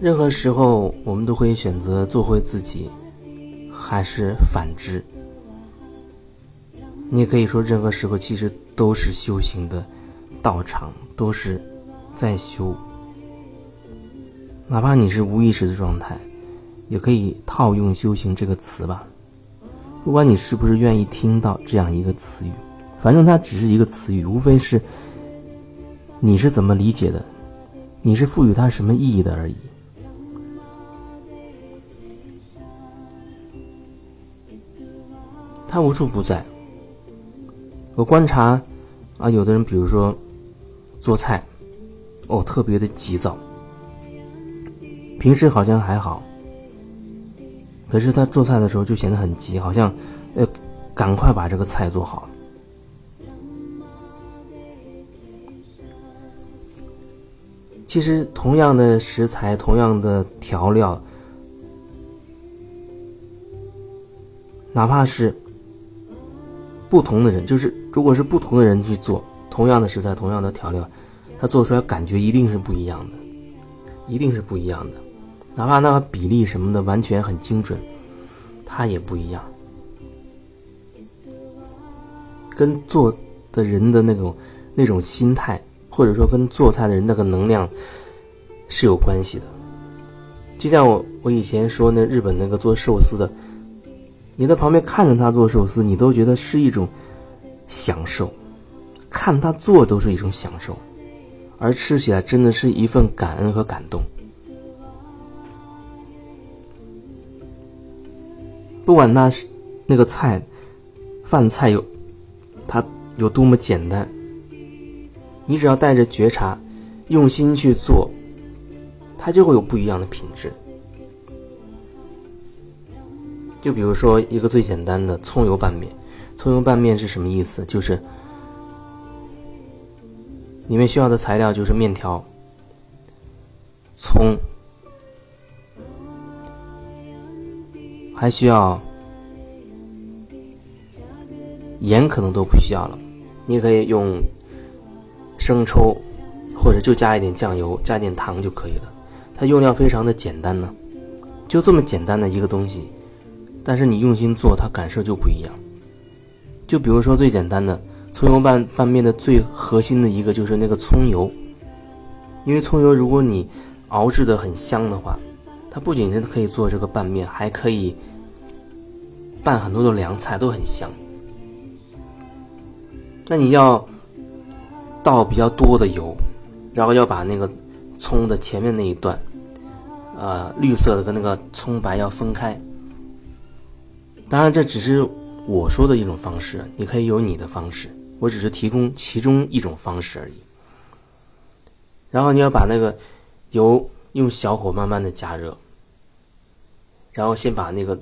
任何时候，我们都会选择做回自己，还是反之。你也可以说，任何时候其实都是修行的道场，都是在修。哪怕你是无意识的状态，也可以套用“修行”这个词吧。不管你是不是愿意听到这样一个词语，反正它只是一个词语，无非是你是怎么理解的，你是赋予它什么意义的而已。它无处不在。我观察，啊，有的人比如说做菜，哦，特别的急躁。平时好像还好，可是他做菜的时候就显得很急，好像呃，赶快把这个菜做好。其实同样的食材，同样的调料，哪怕是。不同的人，就是如果是不同的人去做同样的食材、同样的调料，他做出来感觉一定是不一样的，一定是不一样的。哪怕那个比例什么的完全很精准，它也不一样。跟做的人的那种那种心态，或者说跟做菜的人那个能量是有关系的。就像我我以前说那日本那个做寿司的。你在旁边看着他做寿司，你都觉得是一种享受，看他做都是一种享受，而吃起来真的是一份感恩和感动。不管那是那个菜，饭菜有它有多么简单，你只要带着觉察，用心去做，它就会有不一样的品质。就比如说一个最简单的葱油拌面，葱油拌面是什么意思？就是里面需要的材料就是面条、葱，还需要盐，可能都不需要了。你可以用生抽，或者就加一点酱油，加一点糖就可以了。它用料非常的简单呢，就这么简单的一个东西。但是你用心做，它感受就不一样。就比如说最简单的葱油拌拌面的最核心的一个就是那个葱油，因为葱油如果你熬制的很香的话，它不仅是可以做这个拌面，还可以拌很多的凉菜，都很香。那你要倒比较多的油，然后要把那个葱的前面那一段，呃，绿色的跟那个葱白要分开。当然，这只是我说的一种方式，你可以有你的方式，我只是提供其中一种方式而已。然后你要把那个油用小火慢慢的加热，然后先把那个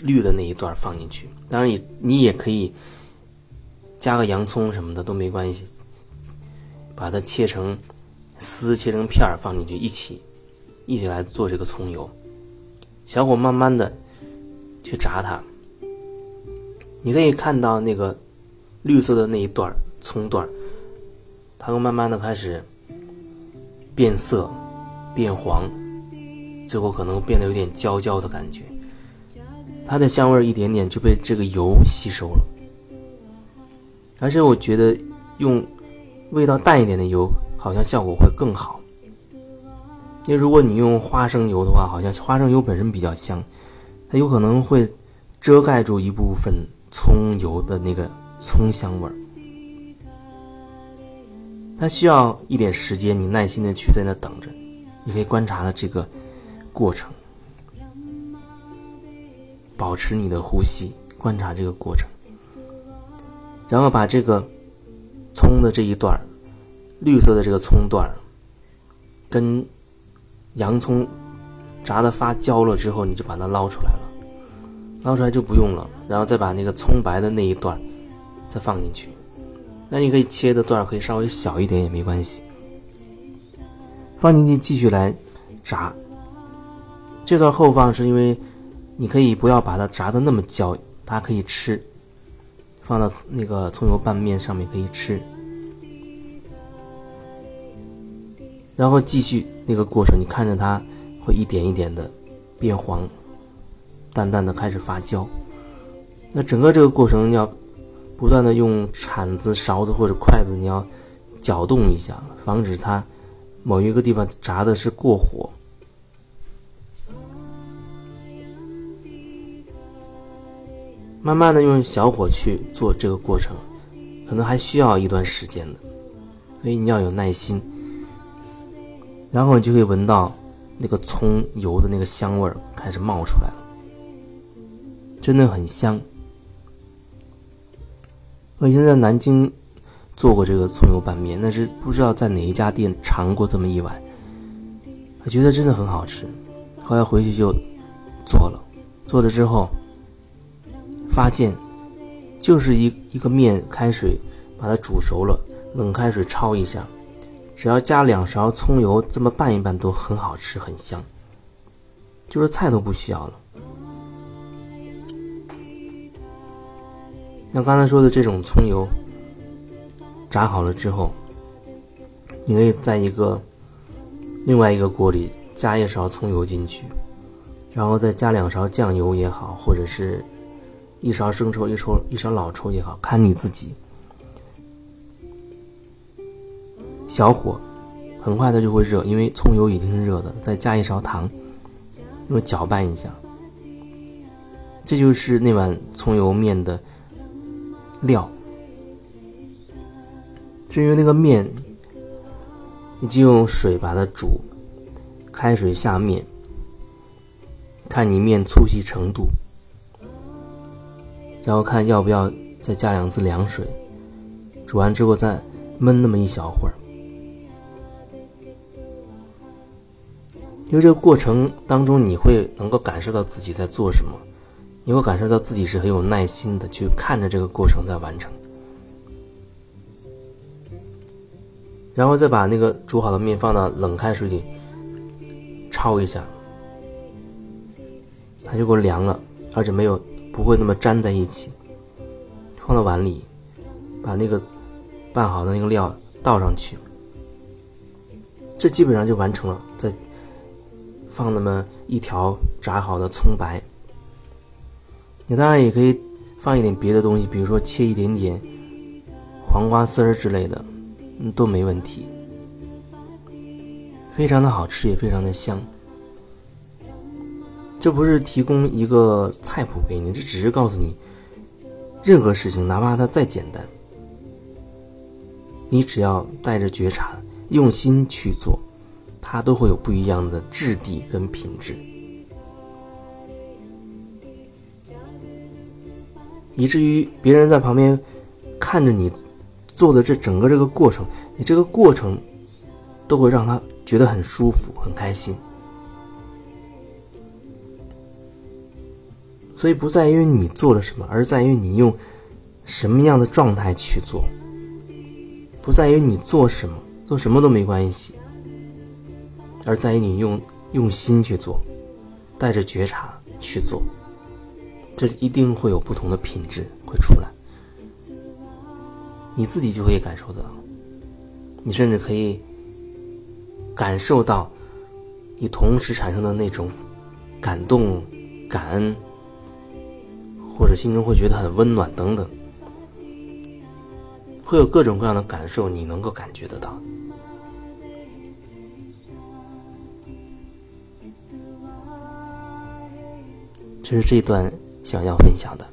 绿的那一段放进去。当然，你你也可以加个洋葱什么的都没关系，把它切成丝、切成片儿放进去一起一起来做这个葱油。小火慢慢的去炸它。你可以看到那个绿色的那一段葱段它会慢慢的开始变色、变黄，最后可能变得有点焦焦的感觉。它的香味一点点就被这个油吸收了，而且我觉得用味道淡一点的油好像效果会更好。因为如果你用花生油的话，好像花生油本身比较香，它有可能会遮盖住一部分。葱油的那个葱香味儿，它需要一点时间，你耐心的去在那等着，你可以观察的这个过程，保持你的呼吸，观察这个过程，然后把这个葱的这一段儿绿色的这个葱段儿跟洋葱炸的发焦了之后，你就把它捞出来了。捞出来就不用了，然后再把那个葱白的那一段再放进去。那你可以切的段可以稍微小一点也没关系。放进去继续来炸。这段后放是因为你可以不要把它炸的那么焦，它可以吃，放到那个葱油拌面上面可以吃。然后继续那个过程，你看着它会一点一点的变黄，淡淡的开始发酵。那整个这个过程要不断的用铲子、勺子或者筷子，你要搅动一下，防止它某一个地方炸的是过火。慢慢的用小火去做这个过程，可能还需要一段时间的，所以你要有耐心。然后你就可以闻到那个葱油的那个香味儿开始冒出来了，真的很香。我以前在南京做过这个葱油拌面，但是不知道在哪一家店尝过这么一碗，我觉得真的很好吃。后来回去就做了，做了之后。发现，就是一一个面，开水把它煮熟了，冷开水焯一下，只要加两勺葱油，这么拌一拌都很好吃，很香。就是菜都不需要了。那刚才说的这种葱油，炸好了之后，你可以在一个另外一个锅里加一勺葱油进去，然后再加两勺酱油也好，或者是。一勺生抽，一勺一勺老抽也好，看你自己。小火，很快它就会热，因为葱油已经是热的。再加一勺糖，用搅拌一下。这就是那碗葱油面的料。至于那个面，你就用水把它煮，开水下面，看你面粗细程度。然后看要不要再加两次凉水，煮完之后再焖那么一小会儿。因为这个过程当中，你会能够感受到自己在做什么，你会感受到自己是很有耐心的去看着这个过程在完成。然后再把那个煮好的面放到冷开水里焯一下，它就给我凉了，而且没有。不会那么粘在一起。放到碗里，把那个拌好的那个料倒上去，这基本上就完成了。再放那么一条炸好的葱白，你当然也可以放一点别的东西，比如说切一点点黄瓜丝儿之类的，嗯，都没问题。非常的好吃，也非常的香。这不是提供一个菜谱给你，这只是告诉你，任何事情哪怕它再简单，你只要带着觉察、用心去做，它都会有不一样的质地跟品质。以至于别人在旁边看着你做的这整个这个过程，你这个过程都会让他觉得很舒服、很开心。所以不在于你做了什么，而在于你用什么样的状态去做。不在于你做什么，做什么都没关系，而在于你用用心去做，带着觉察去做，这一定会有不同的品质会出来。你自己就可以感受得到，你甚至可以感受到你同时产生的那种感动、感恩。或者心中会觉得很温暖，等等，会有各种各样的感受，你能够感觉得到。这是这一段想要分享的。